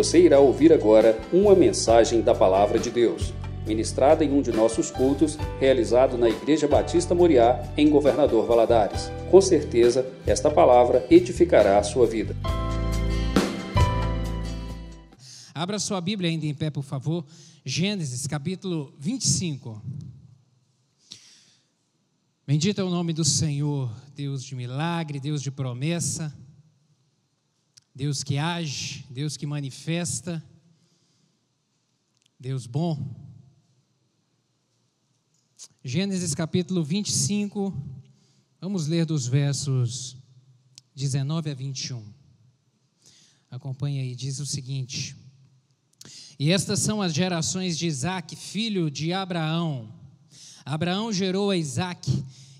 Você irá ouvir agora uma mensagem da Palavra de Deus, ministrada em um de nossos cultos, realizado na Igreja Batista Moriá, em Governador Valadares. Com certeza, esta palavra edificará a sua vida. Abra sua Bíblia ainda em pé, por favor. Gênesis, capítulo 25. Bendito é o nome do Senhor, Deus de milagre, Deus de promessa, Deus que age, Deus que manifesta, Deus bom. Gênesis capítulo 25, vamos ler dos versos 19 a 21. Acompanhe aí, diz o seguinte: E estas são as gerações de Isaac, filho de Abraão. Abraão gerou a Isaac.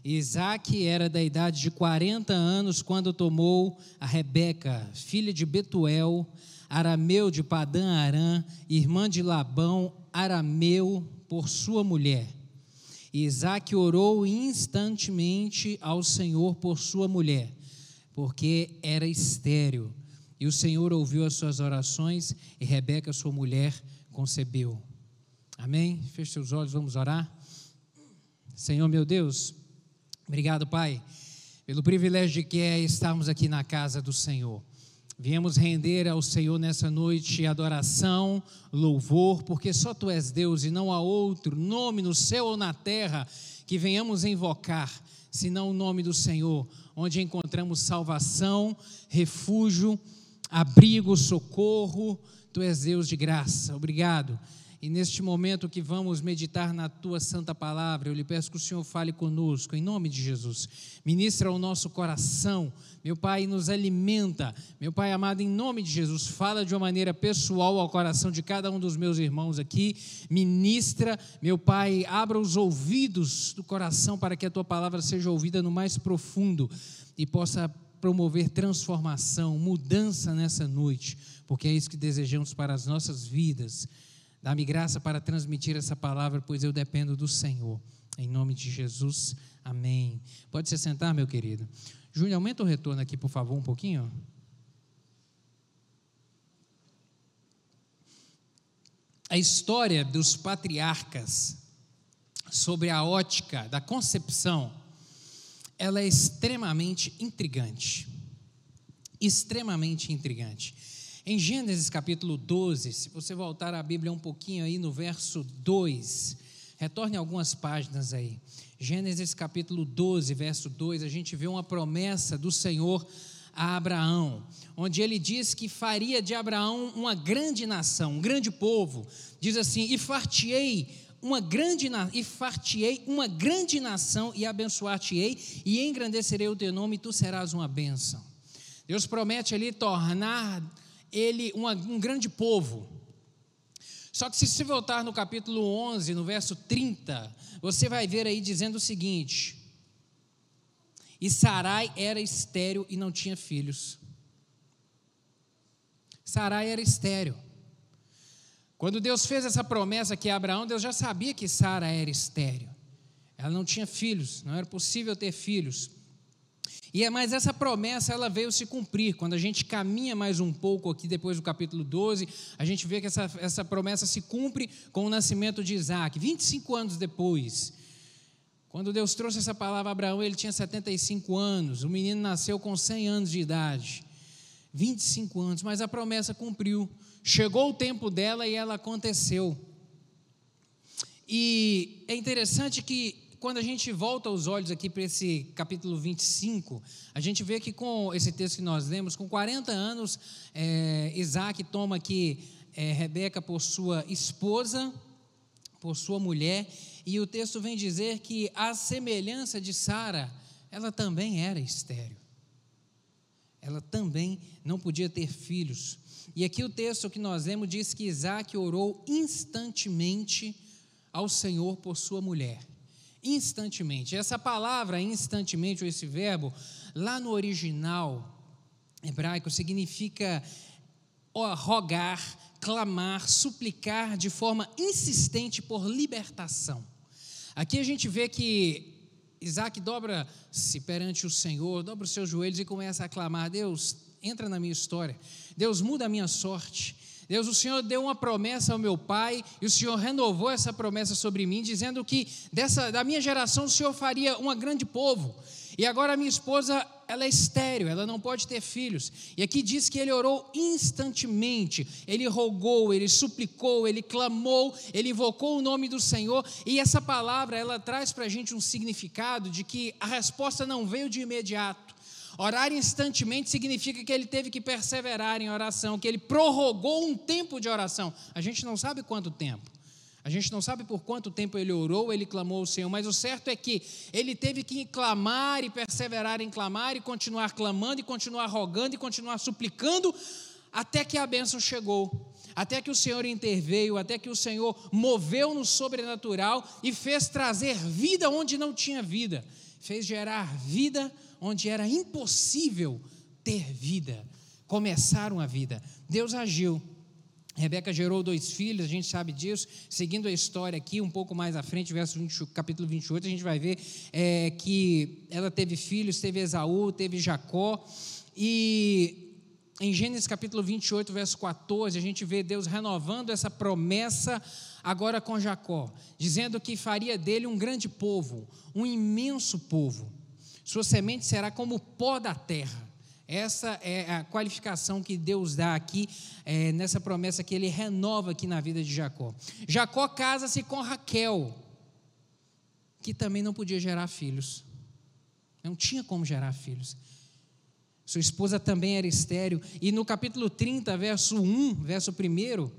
Isaac era da idade de 40 anos quando tomou a Rebeca, filha de Betuel, arameu de Padã Arã, irmã de Labão, arameu, por sua mulher. Isaac orou instantemente ao Senhor por sua mulher, porque era estéril. E o Senhor ouviu as suas orações e Rebeca, sua mulher, concebeu. Amém? Feche seus olhos, vamos orar. Senhor meu Deus, obrigado, Pai, pelo privilégio de que é estarmos aqui na casa do Senhor. Viemos render ao Senhor nessa noite adoração, louvor, porque só Tu és Deus e não há outro nome no céu ou na terra que venhamos invocar, senão o nome do Senhor, onde encontramos salvação, refúgio, abrigo, socorro. Tu és Deus de graça. Obrigado e neste momento que vamos meditar na tua santa palavra, eu lhe peço que o Senhor fale conosco, em nome de Jesus. Ministra o nosso coração, meu Pai, nos alimenta. Meu Pai amado, em nome de Jesus, fala de uma maneira pessoal ao coração de cada um dos meus irmãos aqui. Ministra, meu Pai, abra os ouvidos do coração para que a tua palavra seja ouvida no mais profundo e possa promover transformação, mudança nessa noite, porque é isso que desejamos para as nossas vidas. Dá-me graça para transmitir essa palavra, pois eu dependo do Senhor. Em nome de Jesus, amém. Pode se sentar, meu querido. Júnior, aumenta o retorno aqui, por favor, um pouquinho. A história dos patriarcas sobre a ótica da concepção, ela é extremamente intrigante. Extremamente intrigante. Em Gênesis capítulo 12, se você voltar a Bíblia um pouquinho aí no verso 2, retorne algumas páginas aí. Gênesis capítulo 12, verso 2, a gente vê uma promessa do Senhor a Abraão, onde ele diz que faria de Abraão uma grande nação, um grande povo. Diz assim: "E fartiei uma grande e fartiei uma grande nação e abençoar-te-ei e engrandecerei o teu nome e tu serás uma bênção." Deus promete ali tornar ele um, um grande povo. Só que se você voltar no capítulo 11, no verso 30, você vai ver aí dizendo o seguinte: E Sarai era estéril e não tinha filhos. Sarai era estéril. Quando Deus fez essa promessa aqui a Abraão, Deus já sabia que Sara era estéril. Ela não tinha filhos, não era possível ter filhos. E é mais essa promessa ela veio se cumprir. Quando a gente caminha mais um pouco aqui depois do capítulo 12, a gente vê que essa, essa promessa se cumpre com o nascimento de Isaac, 25 anos depois. Quando Deus trouxe essa palavra a Abraão, ele tinha 75 anos, o menino nasceu com 100 anos de idade. 25 anos, mas a promessa cumpriu. Chegou o tempo dela e ela aconteceu. E é interessante que quando a gente volta os olhos aqui para esse capítulo 25, a gente vê que com esse texto que nós lemos, com 40 anos, é, Isaac toma aqui é, Rebeca por sua esposa, por sua mulher, e o texto vem dizer que a semelhança de Sara, ela também era estéreo. Ela também não podia ter filhos. E aqui o texto que nós lemos diz que Isaac orou instantemente ao Senhor por sua mulher instantemente. Essa palavra instantemente, ou esse verbo, lá no original hebraico, significa rogar, clamar, suplicar de forma insistente por libertação. Aqui a gente vê que Isaac dobra-se perante o Senhor, dobra os seus joelhos e começa a clamar: Deus, entra na minha história, Deus muda a minha sorte, Deus, o Senhor deu uma promessa ao meu pai e o Senhor renovou essa promessa sobre mim, dizendo que dessa, da minha geração o Senhor faria um grande povo. E agora minha esposa, ela é estéreo, ela não pode ter filhos. E aqui diz que ele orou instantemente, ele rogou, ele suplicou, ele clamou, ele invocou o nome do Senhor. E essa palavra, ela traz para a gente um significado de que a resposta não veio de imediato. Orar instantemente significa que ele teve que perseverar em oração, que ele prorrogou um tempo de oração. A gente não sabe quanto tempo. A gente não sabe por quanto tempo ele orou, ele clamou ao Senhor, mas o certo é que ele teve que clamar e perseverar em clamar e continuar clamando e continuar rogando e continuar suplicando até que a bênção chegou, até que o Senhor interveio, até que o Senhor moveu no sobrenatural e fez trazer vida onde não tinha vida, fez gerar vida onde era impossível ter vida, começar uma vida. Deus agiu. Rebeca gerou dois filhos, a gente sabe disso. Seguindo a história aqui, um pouco mais à frente, verso 20, capítulo 28, a gente vai ver é, que ela teve filhos, teve Esaú, teve Jacó. E em Gênesis capítulo 28, verso 14, a gente vê Deus renovando essa promessa agora com Jacó, dizendo que faria dele um grande povo, um imenso povo. Sua semente será como o pó da terra. Essa é a qualificação que Deus dá aqui, é, nessa promessa que ele renova aqui na vida de Jacó. Jacó casa-se com Raquel, que também não podia gerar filhos. Não tinha como gerar filhos. Sua esposa também era estéreo. E no capítulo 30, verso 1, verso 1,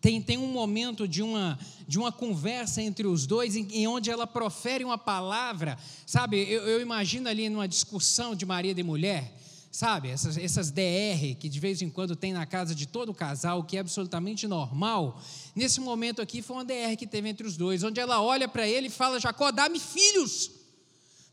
tem, tem um momento de uma, de uma conversa entre os dois, em, em onde ela profere uma palavra, sabe? Eu, eu, imagino ali numa discussão de marido e mulher, sabe? Essas, essas DR que de vez em quando tem na casa de todo casal, que é absolutamente normal. Nesse momento aqui foi uma DR que teve entre os dois, onde ela olha para ele e fala: Jacó, dá-me filhos,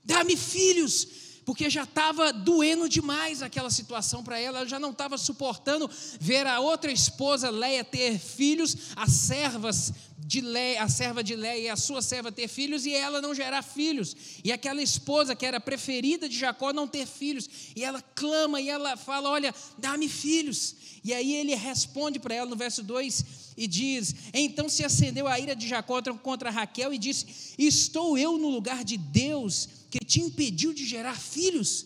dá-me filhos porque já estava doendo demais aquela situação para ela, ela já não estava suportando ver a outra esposa Leia ter filhos, as servas de Leia, a serva de Leia e a sua serva ter filhos e ela não gerar filhos. E aquela esposa que era preferida de Jacó não ter filhos. E ela clama e ela fala: "Olha, dá-me filhos". E aí ele responde para ela no verso 2 e diz: Então se acendeu a ira de Jacó contra Raquel e disse: Estou eu no lugar de Deus que te impediu de gerar filhos?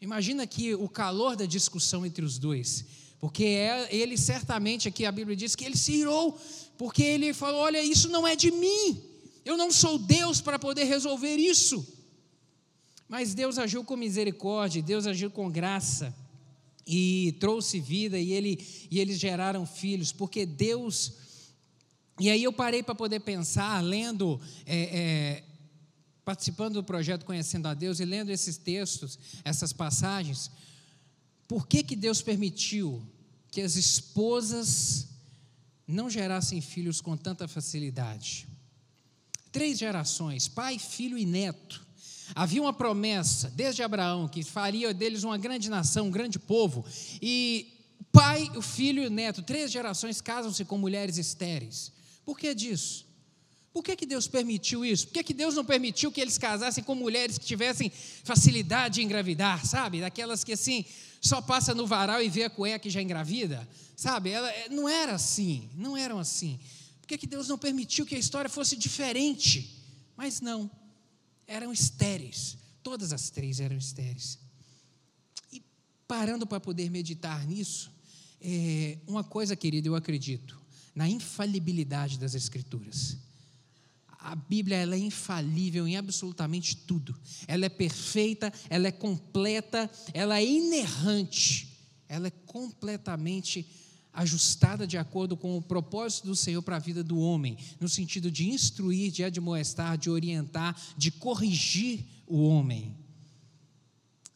Imagina aqui o calor da discussão entre os dois, porque é, ele certamente, aqui a Bíblia diz que ele se irou, porque ele falou: Olha, isso não é de mim, eu não sou Deus para poder resolver isso. Mas Deus agiu com misericórdia, Deus agiu com graça e trouxe vida e, ele, e eles geraram filhos, porque Deus. E aí eu parei para poder pensar, lendo, é, é, participando do projeto Conhecendo a Deus e lendo esses textos, essas passagens, por que, que Deus permitiu que as esposas não gerassem filhos com tanta facilidade? Três gerações, pai, filho e neto. Havia uma promessa, desde Abraão, que faria deles uma grande nação, um grande povo. E o pai, o filho e o neto, três gerações casam-se com mulheres estéreis. Por que disso? Por que, que Deus permitiu isso? Por que, que Deus não permitiu que eles casassem com mulheres que tivessem facilidade de engravidar, sabe? Daquelas que assim, só passa no varal e vê a cueca e já engravida, sabe? Ela, é, não era assim, não eram assim. Por que, que Deus não permitiu que a história fosse diferente? Mas não eram estéreis. Todas as três eram estéreis. E parando para poder meditar nisso, é, uma coisa, querido, eu acredito, na infalibilidade das Escrituras. A Bíblia ela é infalível em absolutamente tudo. Ela é perfeita, ela é completa, ela é inerrante, ela é completamente ajustada de acordo com o propósito do Senhor para a vida do homem, no sentido de instruir, de admoestar, de orientar, de corrigir o homem.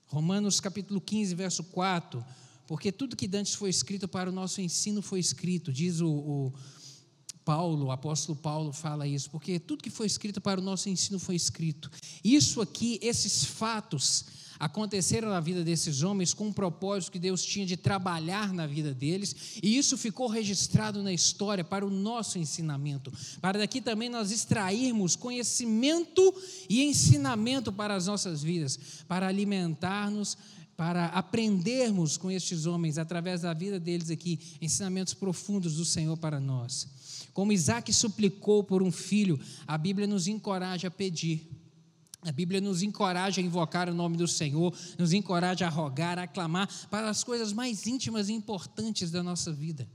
Romanos capítulo 15, verso 4, porque tudo que dantes foi escrito para o nosso ensino foi escrito, diz o, o Paulo, o apóstolo Paulo fala isso, porque tudo que foi escrito para o nosso ensino foi escrito. Isso aqui, esses fatos, aconteceram na vida desses homens com um propósito que Deus tinha de trabalhar na vida deles, e isso ficou registrado na história para o nosso ensinamento, para daqui também nós extrairmos conhecimento e ensinamento para as nossas vidas, para alimentar-nos para aprendermos com estes homens, através da vida deles aqui, ensinamentos profundos do Senhor para nós. Como Isaac suplicou por um filho, a Bíblia nos encoraja a pedir. A Bíblia nos encoraja a invocar o nome do Senhor, nos encoraja a rogar, a clamar para as coisas mais íntimas e importantes da nossa vida.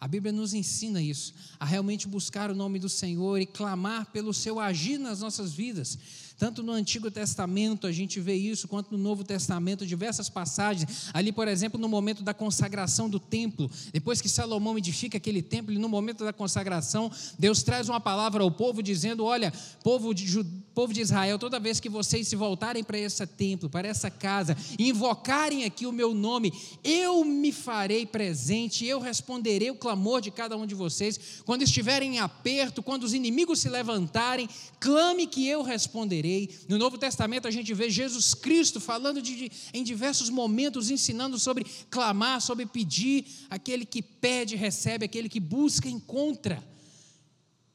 A Bíblia nos ensina isso, a realmente buscar o nome do Senhor e clamar pelo seu agir nas nossas vidas. Tanto no Antigo Testamento a gente vê isso, quanto no Novo Testamento, diversas passagens. Ali, por exemplo, no momento da consagração do templo, depois que Salomão edifica aquele templo, e no momento da consagração, Deus traz uma palavra ao povo dizendo: Olha, povo de, povo de Israel, toda vez que vocês se voltarem para esse templo, para essa casa, e invocarem aqui o meu nome, eu me farei presente, eu responderei o clamor de cada um de vocês. Quando estiverem em aperto, quando os inimigos se levantarem, clame que eu responderei rei. No Novo Testamento a gente vê Jesus Cristo falando de, em diversos momentos, ensinando sobre clamar, sobre pedir. Aquele que pede, recebe, aquele que busca, encontra.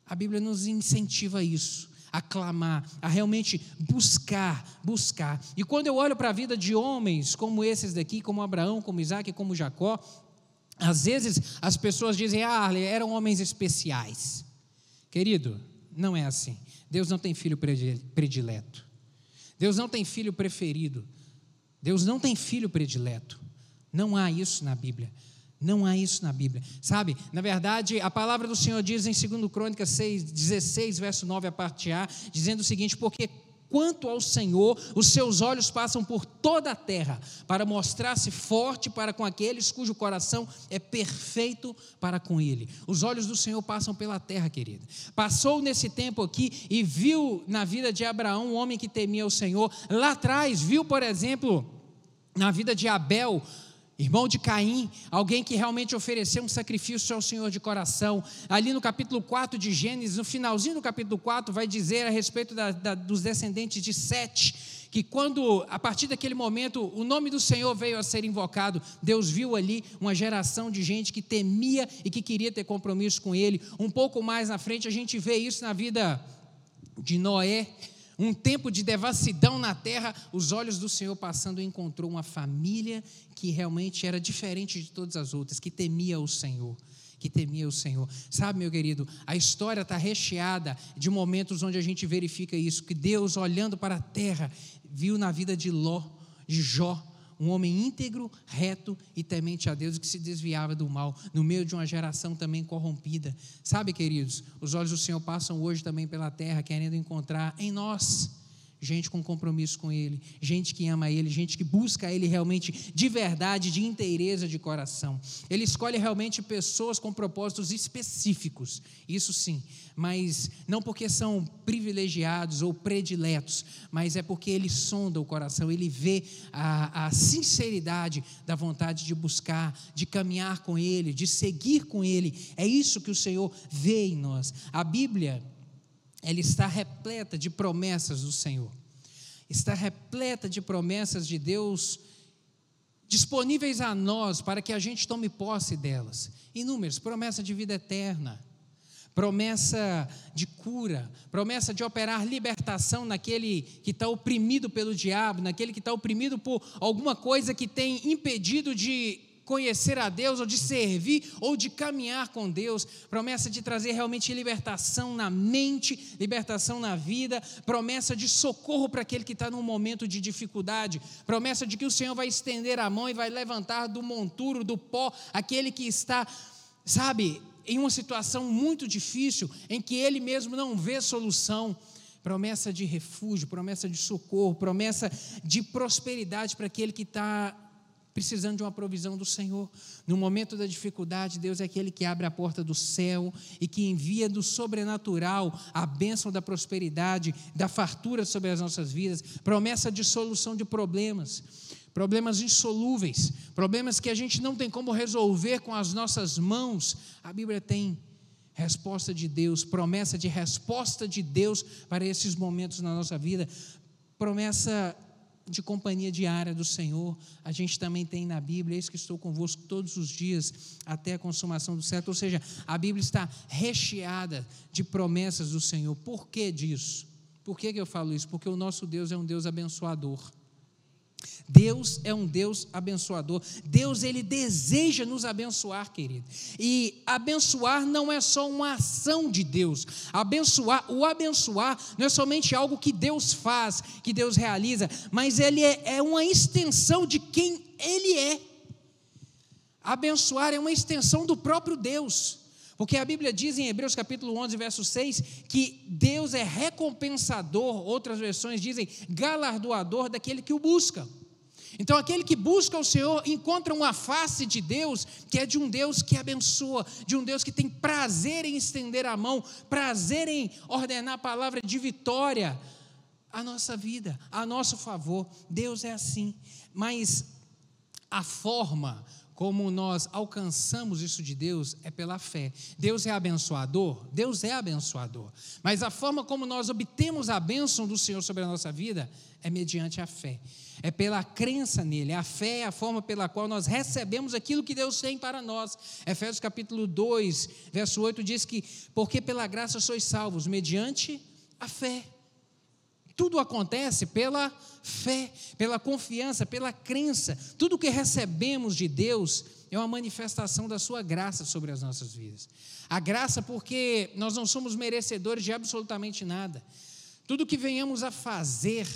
A Bíblia nos incentiva a isso a clamar, a realmente buscar, buscar. E quando eu olho para a vida de homens como esses daqui, como Abraão, como Isaac, como Jacó, às vezes as pessoas dizem, ah, eram homens especiais. Querido, não é assim. Deus não tem filho predileto. Deus não tem filho preferido. Deus não tem filho predileto. Não há isso na Bíblia. Não há isso na Bíblia. Sabe, na verdade, a palavra do Senhor diz em 2 Crônicas 6, 16, verso 9 a parte A, dizendo o seguinte: Porque Quanto ao Senhor, os seus olhos passam por toda a terra, para mostrar-se forte para com aqueles cujo coração é perfeito para com Ele. Os olhos do Senhor passam pela terra, querida. Passou nesse tempo aqui e viu na vida de Abraão um homem que temia o Senhor. Lá atrás, viu, por exemplo, na vida de Abel, Irmão de Caim, alguém que realmente ofereceu um sacrifício ao Senhor de coração. Ali no capítulo 4 de Gênesis, no finalzinho do capítulo 4, vai dizer a respeito da, da, dos descendentes de Sete, que quando, a partir daquele momento, o nome do Senhor veio a ser invocado, Deus viu ali uma geração de gente que temia e que queria ter compromisso com Ele. Um pouco mais na frente, a gente vê isso na vida de Noé um tempo de devassidão na terra, os olhos do Senhor passando encontrou uma família que realmente era diferente de todas as outras, que temia o Senhor. Que temia o Senhor. Sabe, meu querido, a história está recheada de momentos onde a gente verifica isso, que Deus, olhando para a terra, viu na vida de Ló, de Jó, um homem íntegro, reto e temente a Deus que se desviava do mal, no meio de uma geração também corrompida. Sabe, queridos, os olhos do Senhor passam hoje também pela terra, querendo encontrar em nós gente com compromisso com Ele, gente que ama Ele, gente que busca Ele realmente de verdade, de inteireza de coração. Ele escolhe realmente pessoas com propósitos específicos, isso sim, mas não porque são privilegiados ou prediletos, mas é porque Ele sonda o coração, Ele vê a, a sinceridade da vontade de buscar, de caminhar com Ele, de seguir com Ele. É isso que o Senhor vê em nós. A Bíblia ela está repleta de promessas do Senhor. Está repleta de promessas de Deus disponíveis a nós para que a gente tome posse delas. Inúmeras, promessa de vida eterna, promessa de cura, promessa de operar libertação naquele que está oprimido pelo diabo, naquele que está oprimido por alguma coisa que tem impedido de conhecer a Deus, ou de servir, ou de caminhar com Deus, promessa de trazer realmente libertação na mente, libertação na vida, promessa de socorro para aquele que está num momento de dificuldade, promessa de que o Senhor vai estender a mão e vai levantar do monturo, do pó, aquele que está, sabe, em uma situação muito difícil, em que ele mesmo não vê solução. Promessa de refúgio, promessa de socorro, promessa de prosperidade para aquele que está precisando de uma provisão do Senhor. No momento da dificuldade, Deus é aquele que abre a porta do céu e que envia do sobrenatural a bênção da prosperidade, da fartura sobre as nossas vidas, promessa de solução de problemas, problemas insolúveis, problemas que a gente não tem como resolver com as nossas mãos. A Bíblia tem resposta de Deus, promessa de resposta de Deus para esses momentos na nossa vida, promessa de companhia diária do Senhor, a gente também tem na Bíblia, eis que estou convosco todos os dias até a consumação do século. Ou seja, a Bíblia está recheada de promessas do Senhor. Por que disso? Por que, que eu falo isso? Porque o nosso Deus é um Deus abençoador. Deus é um Deus abençoador. Deus ele deseja nos abençoar, querido. E abençoar não é só uma ação de Deus. Abençoar, o abençoar não é somente algo que Deus faz, que Deus realiza, mas ele é, é uma extensão de quem ele é. Abençoar é uma extensão do próprio Deus. Porque a Bíblia diz em Hebreus capítulo 11, verso 6, que Deus é recompensador, outras versões dizem galardoador daquele que o busca. Então, aquele que busca o Senhor encontra uma face de Deus que é de um Deus que abençoa, de um Deus que tem prazer em estender a mão, prazer em ordenar a palavra de vitória à nossa vida, a nosso favor. Deus é assim. Mas a forma como nós alcançamos isso de Deus é pela fé. Deus é abençoador? Deus é abençoador. Mas a forma como nós obtemos a bênção do Senhor sobre a nossa vida é mediante a fé. É pela crença nele. A fé é a forma pela qual nós recebemos aquilo que Deus tem para nós. Efésios capítulo 2, verso 8 diz que: Porque pela graça sois salvos, mediante a fé. Tudo acontece pela fé, pela confiança, pela crença. Tudo que recebemos de Deus é uma manifestação da sua graça sobre as nossas vidas. A graça, porque nós não somos merecedores de absolutamente nada. Tudo que venhamos a fazer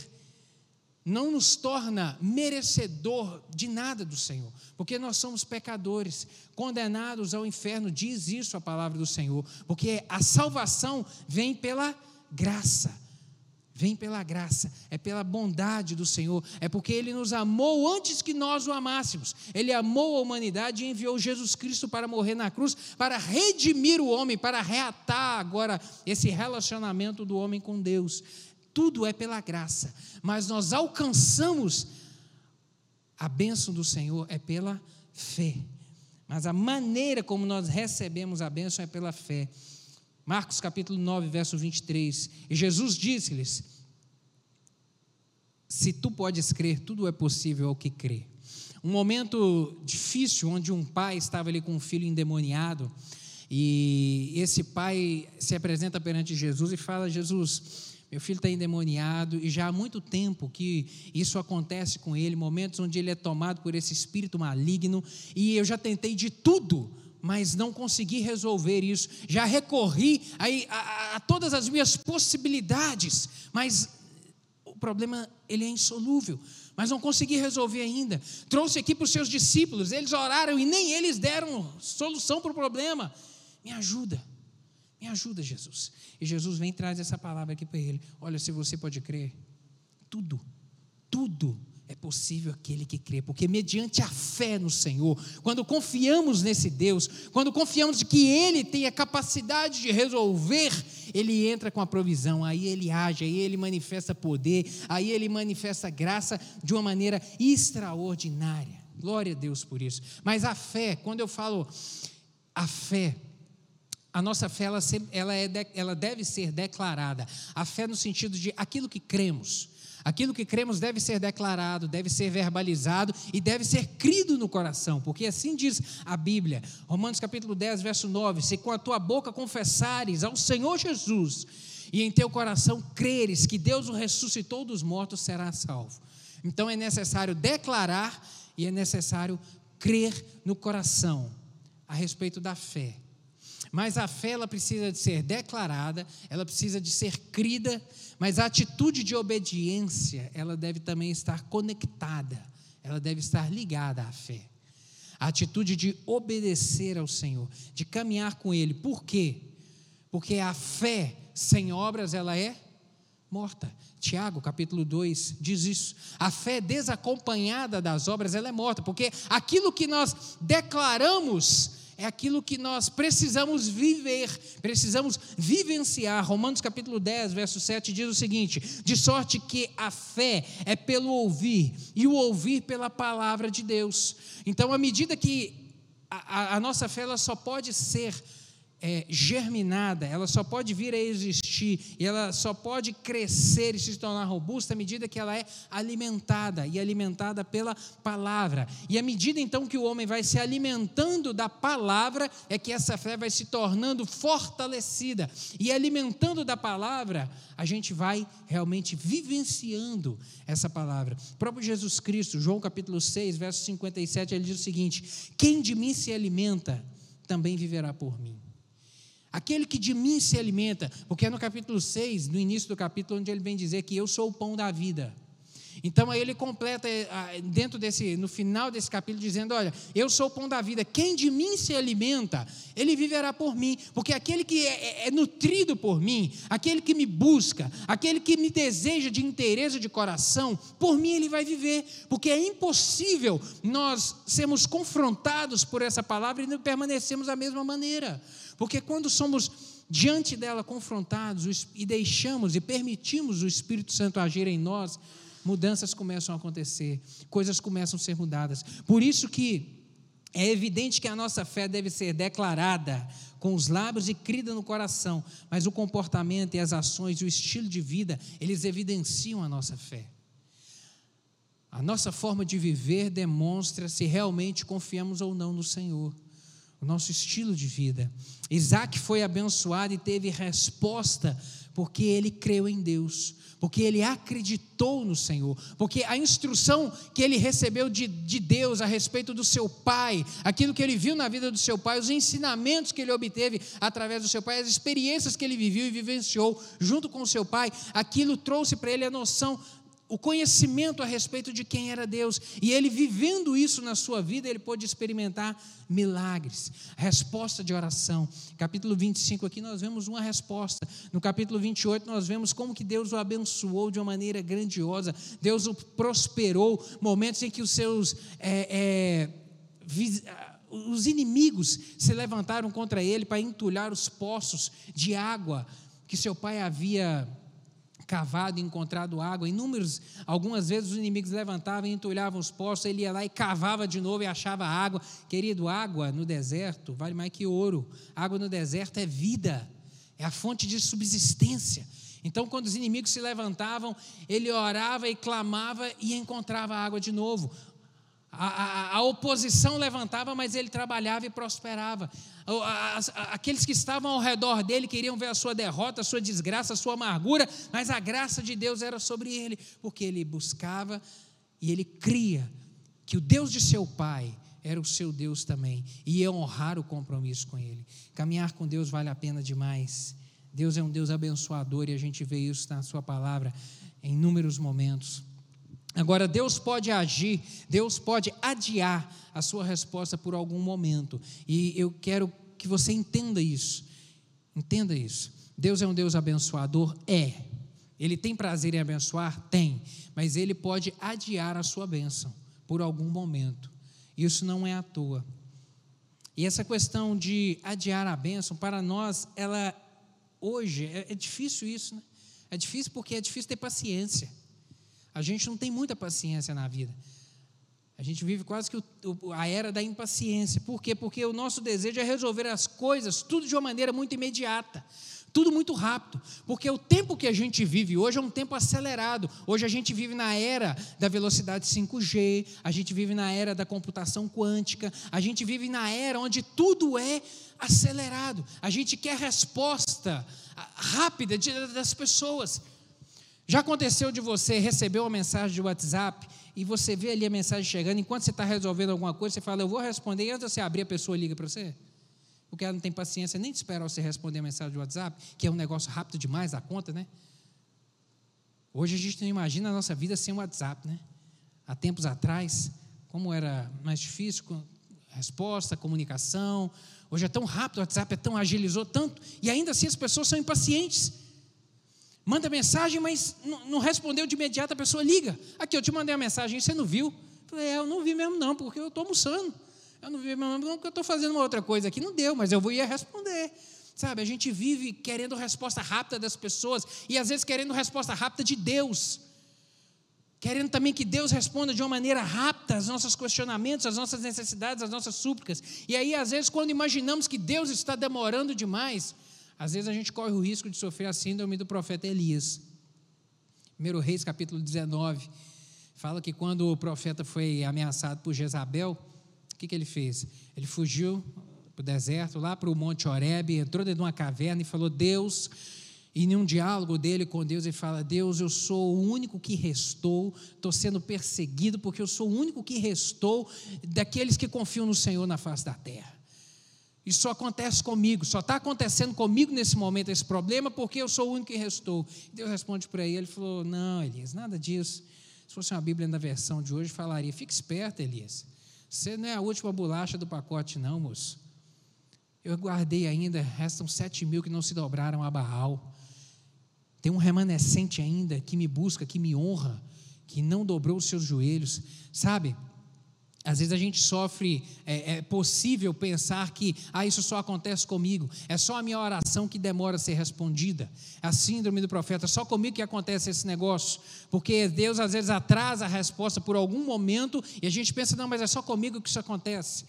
não nos torna merecedor de nada do Senhor, porque nós somos pecadores, condenados ao inferno, diz isso a palavra do Senhor, porque a salvação vem pela graça. Vem pela graça, é pela bondade do Senhor, é porque Ele nos amou antes que nós o amássemos. Ele amou a humanidade e enviou Jesus Cristo para morrer na cruz, para redimir o homem, para reatar agora esse relacionamento do homem com Deus. Tudo é pela graça, mas nós alcançamos a bênção do Senhor é pela fé. Mas a maneira como nós recebemos a bênção é pela fé. Marcos capítulo 9, verso 23. E Jesus disse-lhes: Se tu podes crer, tudo é possível ao que crê. Um momento difícil onde um pai estava ali com um filho endemoniado, e esse pai se apresenta perante Jesus e fala: Jesus, meu filho está endemoniado e já há muito tempo que isso acontece com ele, momentos onde ele é tomado por esse espírito maligno, e eu já tentei de tudo mas não consegui resolver isso. Já recorri a, a, a, todas as minhas possibilidades, mas problema ele é insolúvel. Mas não consegui resolver ainda. Trouxe aqui para os seus discípulos, eles oraram e nem eles deram solução para o problema. Me ajuda, me ajuda, Jesus. E Jesus vem e traz essa palavra aqui para ele. Olha, se você pode crer, tudo, tudo é possível aquele que crê, porque mediante a fé no Senhor, quando confiamos nesse Deus, quando confiamos de que Ele tem a capacidade de resolver, Ele entra com a provisão, aí Ele age, aí Ele manifesta poder, aí Ele manifesta graça de uma maneira extraordinária. Glória a Deus por isso. Mas a fé, quando eu falo a fé, a nossa fé ela, ela, é, ela deve ser declarada. A fé no sentido de aquilo que cremos. Aquilo que cremos deve ser declarado, deve ser verbalizado e deve ser crido no coração, porque assim diz a Bíblia, Romanos capítulo 10, verso 9: Se com a tua boca confessares ao Senhor Jesus e em teu coração creres que Deus o ressuscitou dos mortos, serás salvo. Então é necessário declarar e é necessário crer no coração a respeito da fé. Mas a fé ela precisa de ser declarada, ela precisa de ser crida, mas a atitude de obediência, ela deve também estar conectada, ela deve estar ligada à fé. A atitude de obedecer ao Senhor, de caminhar com Ele. Por quê? Porque a fé sem obras, ela é morta. Tiago, capítulo 2, diz isso. A fé desacompanhada das obras, ela é morta, porque aquilo que nós declaramos é aquilo que nós precisamos viver, precisamos vivenciar. Romanos capítulo 10, verso 7 diz o seguinte: de sorte que a fé é pelo ouvir, e o ouvir pela palavra de Deus. Então, à medida que a, a, a nossa fé ela só pode ser é, germinada, ela só pode vir a existir e ela só pode crescer e se tornar robusta à medida que ela é alimentada e alimentada pela palavra. E à medida então que o homem vai se alimentando da palavra, é que essa fé vai se tornando fortalecida. E alimentando da palavra, a gente vai realmente vivenciando essa palavra. O próprio Jesus Cristo, João capítulo 6, verso 57, ele diz o seguinte: Quem de mim se alimenta, também viverá por mim. Aquele que de mim se alimenta, porque é no capítulo 6, no início do capítulo, onde ele vem dizer que eu sou o pão da vida. Então aí ele completa eh, dentro desse, no final desse capítulo, dizendo: Olha, eu sou o pão da vida, quem de mim se alimenta, ele viverá por mim, porque aquele que é, é, é nutrido por mim, aquele que me busca, aquele que me deseja de interesse de coração, por mim ele vai viver, porque é impossível nós sermos confrontados por essa palavra e não permanecermos da mesma maneira. Porque quando somos diante dela confrontados e deixamos e permitimos o Espírito Santo agir em nós, mudanças começam a acontecer, coisas começam a ser mudadas. Por isso que é evidente que a nossa fé deve ser declarada com os lábios e crida no coração, mas o comportamento e as ações e o estilo de vida, eles evidenciam a nossa fé. A nossa forma de viver demonstra se realmente confiamos ou não no Senhor o nosso estilo de vida. Isaac foi abençoado e teve resposta porque ele creu em Deus, porque ele acreditou no Senhor, porque a instrução que ele recebeu de, de Deus a respeito do seu pai, aquilo que ele viu na vida do seu pai, os ensinamentos que ele obteve através do seu pai, as experiências que ele viveu e vivenciou junto com o seu pai, aquilo trouxe para ele a noção o conhecimento a respeito de quem era Deus. E ele vivendo isso na sua vida, ele pôde experimentar milagres. Resposta de oração. Capítulo 25 aqui nós vemos uma resposta. No capítulo 28 nós vemos como que Deus o abençoou de uma maneira grandiosa. Deus o prosperou. Momentos em que os seus é, é, os inimigos se levantaram contra ele para entulhar os poços de água que seu pai havia cavado e encontrado água. Inúmeros, algumas vezes os inimigos levantavam e entulhavam os poços, ele ia lá e cavava de novo e achava água. Querido, água no deserto vale mais que ouro. Água no deserto é vida, é a fonte de subsistência. Então, quando os inimigos se levantavam, ele orava e clamava e encontrava água de novo. A, a, a, oposição levantava, mas ele trabalhava e prosperava. Aqueles que estavam ao redor dele queriam ver a sua derrota, a sua desgraça, a sua amargura, mas a graça de Deus era sobre ele, porque ele buscava e ele cria que o Deus de seu pai era o seu Deus também, e ia honrar o compromisso com ele. Caminhar com Deus vale a pena demais. Deus é um Deus abençoador e a gente vê isso na Sua palavra em inúmeros momentos. Agora, Deus pode agir, Deus pode adiar a sua resposta por algum momento. E eu quero que você entenda isso. Entenda isso. Deus é um Deus abençoador? É. Ele tem prazer em abençoar? Tem. Mas ele pode adiar a sua bênção por algum momento. Isso não é à toa. E essa questão de adiar a bênção, para nós, ela hoje, é, é difícil isso, né? É difícil porque é difícil ter paciência. A gente não tem muita paciência na vida. A gente vive quase que o, a era da impaciência. Por quê? Porque o nosso desejo é resolver as coisas tudo de uma maneira muito imediata, tudo muito rápido. Porque o tempo que a gente vive hoje é um tempo acelerado. Hoje a gente vive na era da velocidade 5G, a gente vive na era da computação quântica, a gente vive na era onde tudo é acelerado. A gente quer resposta rápida das pessoas. Já aconteceu de você receber uma mensagem de WhatsApp e você vê ali a mensagem chegando, enquanto você está resolvendo alguma coisa, você fala, eu vou responder, e antes de você abrir, a pessoa liga para você? Porque ela não tem paciência nem de esperar você responder a mensagem de WhatsApp, que é um negócio rápido demais da conta, né? Hoje a gente não imagina a nossa vida sem WhatsApp, né? Há tempos atrás, como era mais difícil, resposta, comunicação. Hoje é tão rápido, o WhatsApp é tão agilizou tanto, e ainda assim as pessoas são impacientes. Manda mensagem, mas não, respondeu de imediato, a pessoa liga. Aqui, eu te mandei a mensagem, você não viu? Eu falei, é, eu não vi mesmo não, porque eu estou almoçando. Eu não vi mesmo não, porque eu estou fazendo uma outra coisa aqui. Não deu, mas eu vou ia responder. Sabe, a gente vive querendo resposta rápida das pessoas e às vezes querendo resposta rápida de Deus. querendo também que Deus responda de uma maneira rápida aos nossos questionamentos, às nossas necessidades, às nossas súplicas. E aí, às vezes, quando imaginamos que Deus está demorando demais, às vezes a gente corre o risco de sofrer a síndrome do profeta Elias. 1 Reis, capítulo 19, fala que quando o profeta foi ameaçado por Jezabel, o que, que ele fez? Ele fugiu para o deserto, lá para o Monte Horebe, entrou dentro de uma caverna e falou: Deus, e em um diálogo dele com Deus, ele fala: Deus, eu sou o único que restou, estou sendo perseguido porque eu sou o único que restou daqueles que confiam no Senhor na face da terra. Isso só acontece comigo, só está acontecendo comigo nesse momento esse problema porque eu sou o único que restou. Deus responde para ele: Ele falou: Não, Elias, nada disso. Se fosse uma Bíblia na versão de hoje, falaria: Fique esperto, Elias. Você não é a última bolacha do pacote, não, moço. Eu guardei ainda, restam sete mil que não se dobraram a Baal. Tem um remanescente ainda que me busca, que me honra, que não dobrou os seus joelhos. Sabe? Às vezes a gente sofre, é, é, possível pensar que, ah, isso só acontece comigo, é só a minha oração que demora a ser respondida. É a síndrome do profeta, só comigo que acontece esse negócio, porque Deus às vezes atrasa a resposta por algum momento e a gente pensa, não, mas é só comigo que isso acontece.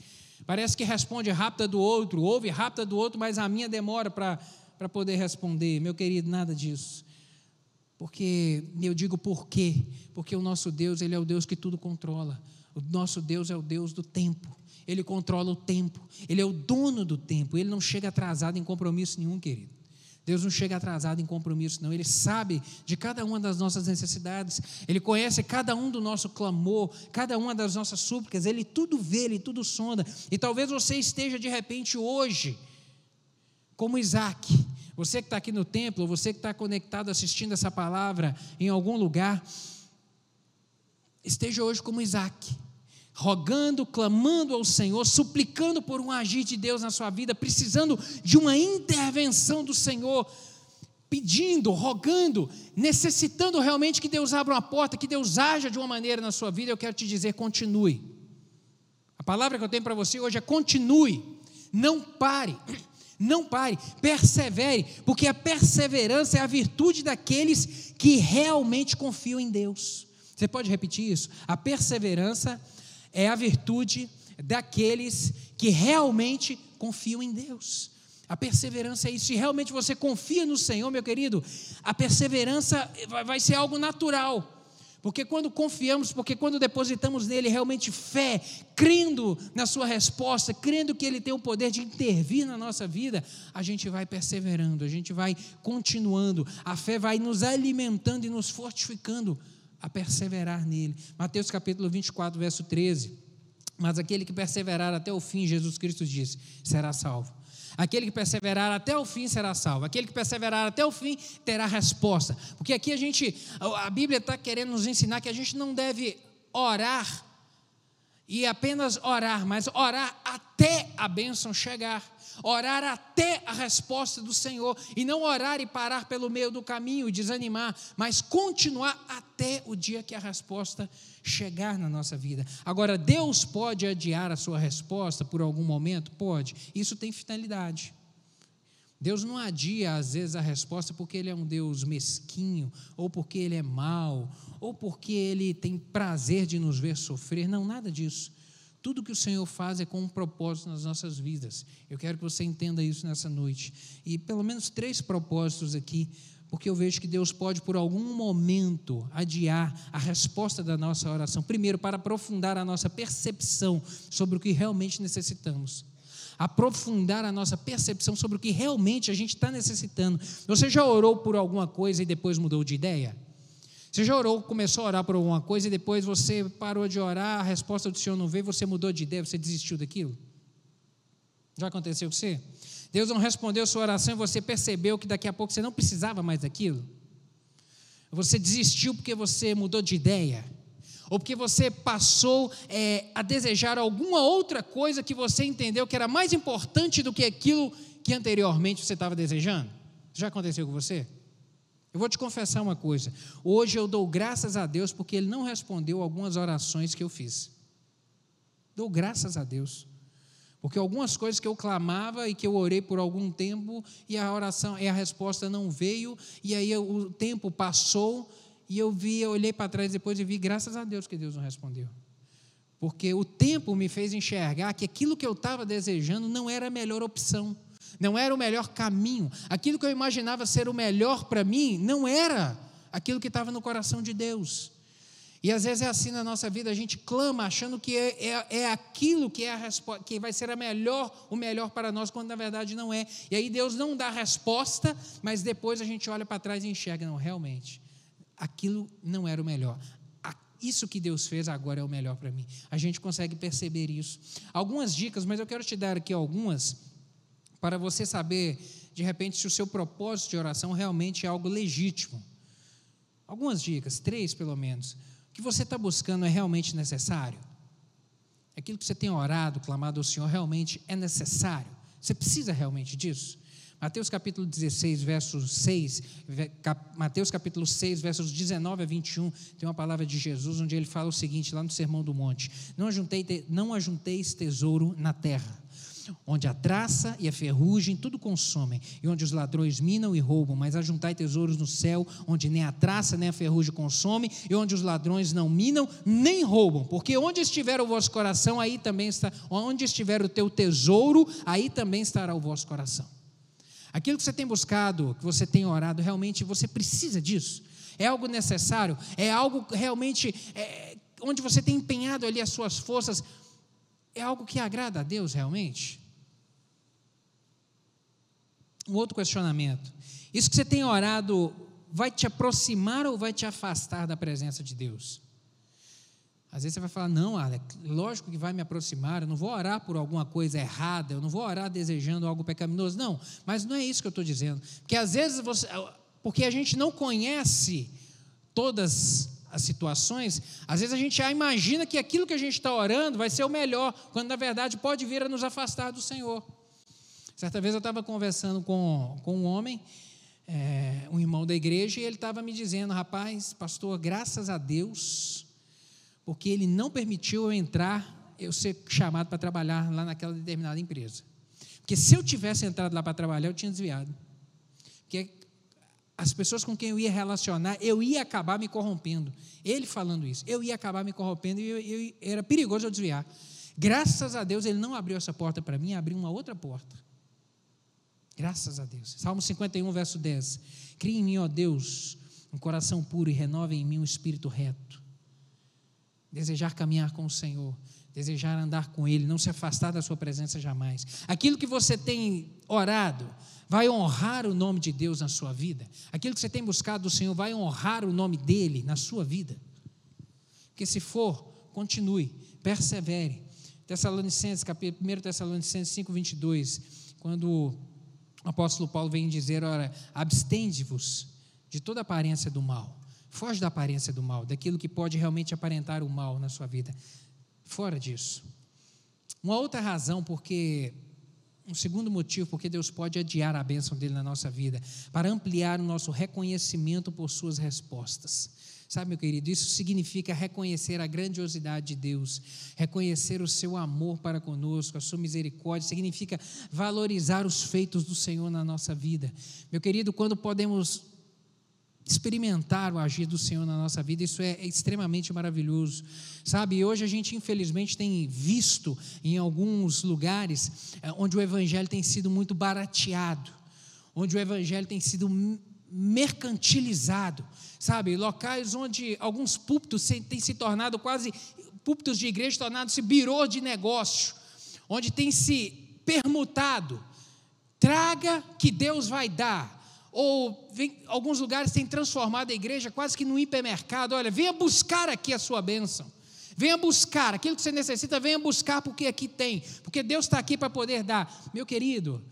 Parece que responde rápida do outro, ouve rápida do outro, mas a minha demora para poder responder. Meu querido, nada disso. Porque eu digo por quê? Porque o nosso Deus, ele é o Deus que tudo controla. O nosso Deus é o Deus do tempo. Ele controla o tempo. Ele é o dono do tempo. Ele não chega atrasado em compromisso nenhum, querido. Deus não chega atrasado em compromisso, não. Ele sabe de cada uma das nossas necessidades. Ele conhece cada um do nosso clamor, cada uma das nossas súplicas. Ele tudo vê, ele tudo sonda. E talvez você esteja de repente hoje, como Isaac. Você que está aqui no templo, você que está conectado assistindo essa palavra em algum lugar, esteja hoje como Isaac rogando, clamando ao Senhor, suplicando por um agir de Deus na sua vida, precisando de uma intervenção do Senhor, pedindo, rogando, necessitando realmente que Deus abra uma porta, que Deus haja de uma maneira na sua vida, eu quero te dizer: continue. A palavra que eu tenho para você hoje é continue, não pare. Não pare, persevere, porque a perseverança é a virtude daqueles que realmente confiam em Deus. Você pode repetir isso? A perseverança é a virtude daqueles que realmente confiam em Deus. A perseverança é isso. Se realmente você confia no Senhor, meu querido, a perseverança vai ser algo natural. Porque quando confiamos, porque quando depositamos nele realmente fé, crendo na sua resposta, crendo que ele tem o poder de intervir na nossa vida, a gente vai perseverando, a gente vai continuando, a fé vai nos alimentando e nos fortificando a perseverar nele. Mateus capítulo 24, verso 13. Mas aquele que perseverar até o fim, Jesus Cristo disse, será salvo. Aquele que perseverar até o fim será salvo. Aquele que perseverar até o fim terá resposta. Porque aqui a gente, a Bíblia está querendo nos ensinar que a gente não deve orar e apenas orar, mas orar até a bênção chegar orar até a resposta do Senhor, e não orar e parar pelo meio do caminho e desanimar, mas continuar até o dia que a resposta chegar na nossa vida. Agora, Deus pode adiar a sua resposta por algum momento? Pode. Isso tem finalidade. Deus não adia às vezes a resposta porque ele é um Deus mesquinho, ou porque ele é mau, ou porque ele tem prazer de nos ver sofrer. Não, nada disso. Tudo que o Senhor faz é com um propósito nas nossas vidas. Eu quero que você entenda isso nessa noite. E pelo menos três propósitos aqui, porque eu vejo que Deus pode, por algum momento, adiar a resposta da nossa oração. Primeiro, para aprofundar a nossa percepção sobre o que realmente necessitamos. Aprofundar a nossa percepção sobre o que realmente a gente está necessitando. Você já orou por alguma coisa e depois mudou de ideia? Você já orou, começou a orar por alguma coisa e depois você parou de orar, a resposta do Senhor não veio, você mudou de ideia, você desistiu daquilo? Já aconteceu com você? Deus não respondeu sua oração e você percebeu que daqui a pouco você não precisava mais daquilo? Você desistiu porque você mudou de ideia? Ou porque você passou é, a desejar alguma outra coisa que você entendeu que era mais importante do que aquilo que anteriormente você estava desejando? Já aconteceu com você? Eu vou te confessar uma coisa. Hoje eu dou graças a Deus porque Ele não respondeu algumas orações que eu fiz. Dou graças a Deus. Porque algumas coisas que eu clamava e que eu orei por algum tempo e a oração e a resposta não veio, e aí o tempo passou e eu vi, eu olhei para trás depois e vi, graças a Deus que Deus não respondeu. Porque o tempo me fez enxergar que aquilo que eu estava desejando não era a melhor opção, não era o melhor caminho. Aquilo que eu imaginava ser o melhor para mim não era aquilo que estava no coração de Deus. E às vezes é assim na nossa vida, a gente clama achando que é, é, é aquilo que, é resposta, que vai ser a melhor, o melhor para nós, quando na verdade não é. E aí Deus não dá a resposta, mas depois a gente olha para trás e enxerga, não, realmente, aquilo não era o melhor. Isso que Deus fez agora é o melhor para mim. A gente consegue perceber isso. Algumas dicas, mas eu quero te dar aqui algumas para você saber, de repente, se o seu propósito de oração realmente é algo legítimo. Algumas dicas, três pelo menos. O que você está buscando é realmente necessário? Aquilo que você tem orado, clamado ao Senhor, realmente é necessário? Você precisa realmente disso? Mateus capítulo 16, versos 6, Mateus capítulo 6, versos 19 a 21, tem uma palavra de Jesus onde ele fala o seguinte, lá no Sermão do Monte: Não, não ajunteis tesouro na terra, onde a traça e a ferrugem tudo consomem, e onde os ladrões minam e roubam, mas ajuntai tesouros no céu, onde nem a traça nem a ferrugem consome, e onde os ladrões não minam nem roubam, porque onde estiver o vosso coração, aí também está, onde estiver o teu tesouro, aí também estará o vosso coração. Aquilo que você tem buscado, que você tem orado, realmente você precisa disso. É algo necessário, é algo realmente é, onde você tem empenhado ali as suas forças é algo que agrada a Deus realmente? Um outro questionamento. Isso que você tem orado vai te aproximar ou vai te afastar da presença de Deus? Às vezes você vai falar, não, Alex, lógico que vai me aproximar, eu não vou orar por alguma coisa errada, eu não vou orar desejando algo pecaminoso. Não, mas não é isso que eu estou dizendo. Porque às vezes você. Porque a gente não conhece todas as situações, às vezes a gente já imagina que aquilo que a gente está orando vai ser o melhor, quando na verdade pode vir a nos afastar do Senhor. Certa vez eu estava conversando com, com um homem, é, um irmão da igreja, e ele estava me dizendo: rapaz, pastor, graças a Deus, porque ele não permitiu eu entrar, eu ser chamado para trabalhar lá naquela determinada empresa. Porque se eu tivesse entrado lá para trabalhar, eu tinha desviado. Porque as pessoas com quem eu ia relacionar, eu ia acabar me corrompendo. Ele falando isso, eu ia acabar me corrompendo e eu, eu, era perigoso eu desviar. Graças a Deus ele não abriu essa porta para mim, abriu uma outra porta. Graças a Deus. Salmo 51, verso 10. Cria em mim, ó Deus, um coração puro e renova em mim um espírito reto. Desejar caminhar com o Senhor, desejar andar com Ele, não se afastar da Sua presença jamais. Aquilo que você tem orado, vai honrar o nome de Deus na sua vida? Aquilo que você tem buscado do Senhor vai honrar o nome dele na sua vida? Porque se for, continue, persevere. Tessalonicenses, capítulo 1 Tessalonicenses 5, 22, quando o apóstolo Paulo vem dizer, ora, abstende-vos de toda aparência do mal. Foge da aparência do mal, daquilo que pode realmente aparentar o mal na sua vida. Fora disso. Uma outra razão porque um segundo motivo porque Deus pode adiar a bênção dele na nossa vida, para ampliar o nosso reconhecimento por suas respostas. Sabe, meu querido, isso significa reconhecer a grandiosidade de Deus, reconhecer o seu amor para conosco, a sua misericórdia, significa valorizar os feitos do Senhor na nossa vida. Meu querido, quando podemos experimentar o agir do Senhor na nossa vida, isso é, extremamente maravilhoso. Sabe, hoje a gente infelizmente tem visto em alguns lugares é, onde o evangelho tem sido muito barateado, onde o evangelho tem sido mercantilizado, sabe, locais onde alguns púlpitos têm se tornado quase púlpitos de igreja tornados-se birô de negócio, onde tem se permutado, traga que Deus vai dar, ou vem, alguns lugares têm transformado a igreja quase que num hipermercado. Olha, venha buscar aqui a sua bênção. Venha buscar aquilo que você necessita, venha buscar porque aqui tem, porque Deus está aqui para poder dar. Meu querido,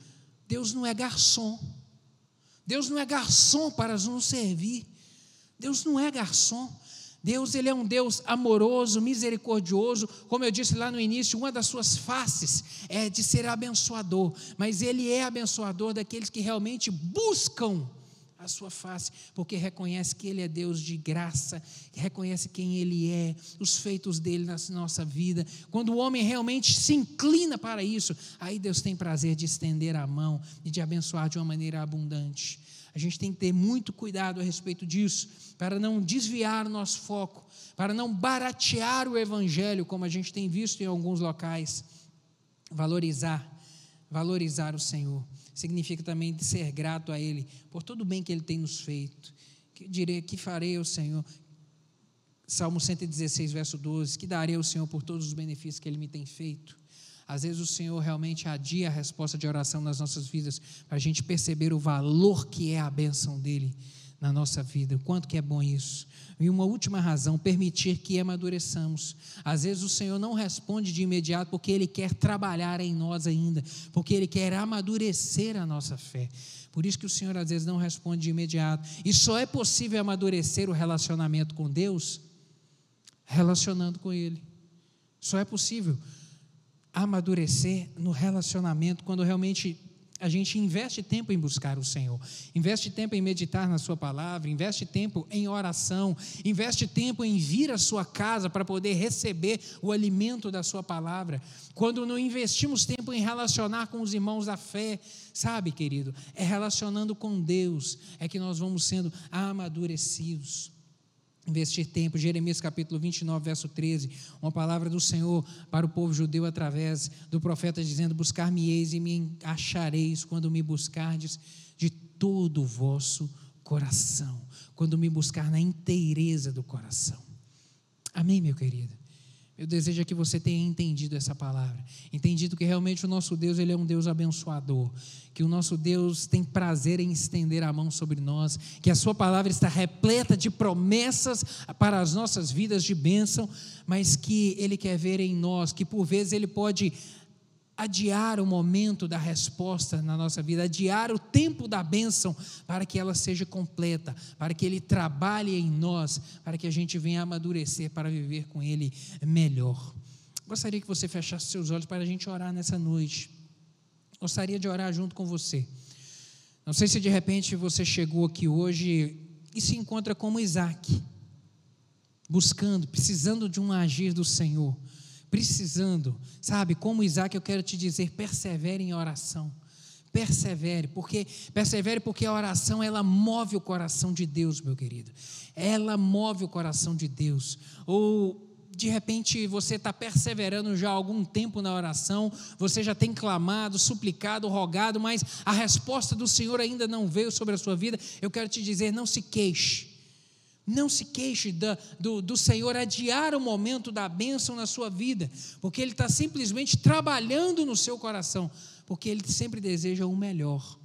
Deus não é garçom. Deus não é garçom para nos servir. Deus não é garçom. Deus ele é um Deus amoroso, misericordioso, como eu disse lá no início, uma das suas faces é de ser abençoador, mas ele é abençoador daqueles que realmente buscam a sua face, porque reconhece que ele é Deus de graça, reconhece quem ele é, os feitos dele na nossa vida. Quando o homem realmente se inclina para isso, aí Deus tem prazer de estender a mão e de abençoar de uma maneira abundante. A gente tem que ter muito cuidado a respeito disso, para não desviar nosso foco, para não baratear o Evangelho, como a gente tem visto em alguns locais. Valorizar, valorizar o Senhor. Significa também ser grato a Ele por todo o bem que Ele tem nos feito. Que direi, que farei ao Senhor? Salmo 116, verso 12: Que darei ao Senhor por todos os benefícios que Ele me tem feito? Às vezes o Senhor realmente adia a resposta de oração nas nossas vidas, para a gente perceber o valor que é a bênção dEle na nossa vida, o quanto que é bom isso. E uma última razão, permitir que amadureçamos. Às vezes o Senhor não responde de imediato porque Ele quer trabalhar em nós ainda, porque Ele quer amadurecer a nossa fé. Por isso que o Senhor às vezes não responde de imediato. E só é possível amadurecer o relacionamento com Deus relacionando com Ele. Só é possível amadurecer no relacionamento quando realmente a gente investe tempo em buscar o Senhor, investe tempo em meditar na Sua palavra, investe tempo em oração, investe tempo em vir à sua casa para poder receber o alimento da Sua palavra. Quando não investimos tempo em relacionar com os irmãos da fé, sabe, querido, é relacionando com Deus, é que nós vamos sendo amadurecidos investir tempo. Jeremias capítulo 29, verso 13, uma palavra do Senhor para o povo judeu através do profeta dizendo: Buscar-me-eis e me achareis quando me buscardes de todo o vosso coração, quando me buscar na inteireza do coração. Amém, meu querido. Eu desejo que você tenha entendido essa palavra, entendido que realmente o nosso Deus ele é um Deus abençoador, que o nosso Deus tem prazer em estender a mão sobre nós, que a sua palavra está repleta de promessas para as nossas vidas de bênção, mas que ele quer ver em nós, que por vezes ele pode adiar o momento da resposta na nossa vida, adiar o tempo da bênção para que ela seja completa, para que Ele trabalhe em nós, para que a gente venha amadurecer para viver com Ele melhor. Gostaria que você fechasse seus olhos para a gente orar nessa noite. Gostaria de orar junto com você. Não sei se de repente você chegou aqui hoje e se encontra como Isaac, buscando, precisando de um agir do Senhor precisando, sabe? Como Isaac, eu quero te dizer, persevere em oração. Persevere, porque persevere porque a oração ela move o coração de Deus, meu querido. Ela move o coração de Deus. Ou de repente você está perseverando já há algum tempo na oração, você já tem clamado, suplicado, rogado, mas a resposta do Senhor ainda não veio sobre a sua vida. Eu quero te dizer, não se queixe. Não se queixe da, do, do Senhor adiar o momento da bênção na sua vida, porque Ele está simplesmente trabalhando no seu coração, porque Ele sempre deseja o melhor.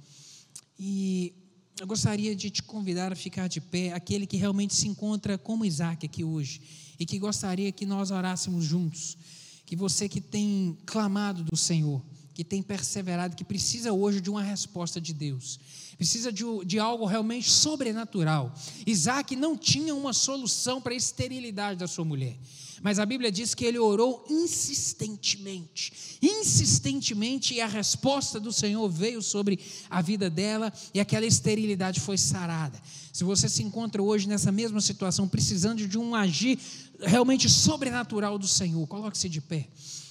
E eu gostaria de te convidar a ficar de pé, aquele que realmente se encontra como Isaac aqui hoje, e que gostaria que nós orássemos juntos, que você que tem clamado do Senhor, que tem perseverado, que precisa hoje de uma resposta de Deus precisa de, de algo realmente sobrenatural. Isaac não tinha uma solução para a esterilidade da sua mulher. Mas a Bíblia diz que ele orou insistentemente, insistentemente, e a resposta do Senhor veio sobre a vida dela, e aquela esterilidade foi sarada. Se você se encontra hoje nessa mesma situação, precisando de um agir realmente sobrenatural do Senhor, coloque-se de pé.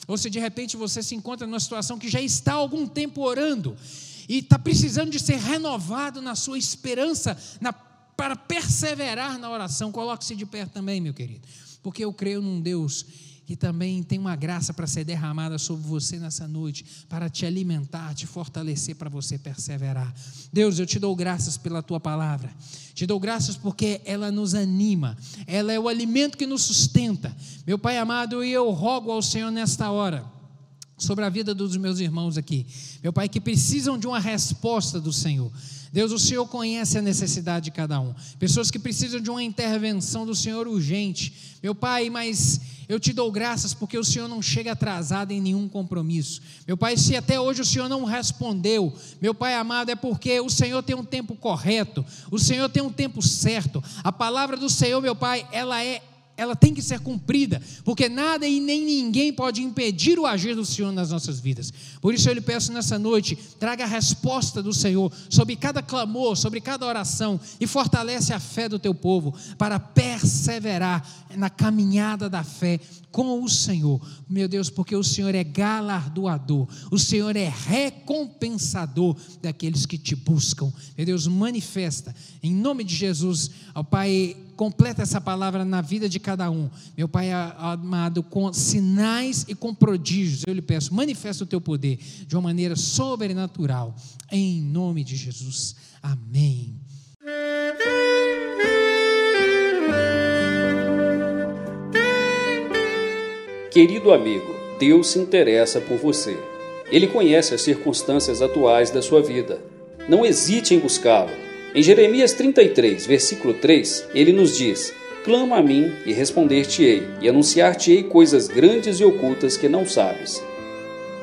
Ou se de repente você se encontra numa situação que já está há algum tempo orando, e está precisando de ser renovado na sua esperança, na, para perseverar na oração, coloque-se de pé também, meu querido, porque eu creio num Deus que também tem uma graça para ser derramada sobre você nessa noite, para te alimentar, te fortalecer, para você perseverar. Deus, eu te dou graças pela tua palavra, te dou graças porque ela nos anima, ela é o alimento que nos sustenta. Meu Pai amado, e eu rogo ao Senhor nesta hora sobre a vida dos meus irmãos aqui, meu Pai, que precisam de uma resposta do Senhor. Deus, o Senhor conhece a necessidade de cada um. Pessoas que precisam de uma intervenção do Senhor urgente. Meu Pai, mas eu te dou graças porque o Senhor não chega atrasado em nenhum compromisso. Meu Pai, se até hoje o Senhor não respondeu, meu Pai amado, é porque o Senhor tem um tempo correto, o Senhor tem um tempo certo. A palavra do Senhor, meu Pai, ela é ela tem que ser cumprida, porque nada e nem ninguém pode impedir o agir do Senhor nas nossas vidas. Por isso eu lhe peço nessa noite, traga a resposta do Senhor sobre cada clamor, sobre cada oração e fortalece a fé do teu povo para perseverar na caminhada da fé com o Senhor. Meu Deus, porque o Senhor é galardoador, o Senhor é recompensador daqueles que te buscam. Meu Deus, manifesta em nome de Jesus, ao Pai, completa essa palavra na vida de cada um. Meu Pai amado, com sinais e com prodígios, eu lhe peço, manifesta o teu poder de uma maneira sobrenatural, em nome de Jesus. Amém. Querido amigo, Deus se interessa por você. Ele conhece as circunstâncias atuais da sua vida. Não hesite em buscá-lo. Em Jeremias 33, versículo 3, ele nos diz: Clama a mim e responder-te-ei, e anunciar-te-ei coisas grandes e ocultas que não sabes.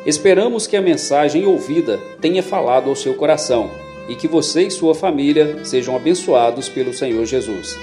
Esperamos que a mensagem ouvida tenha falado ao seu coração e que você e sua família sejam abençoados pelo Senhor Jesus.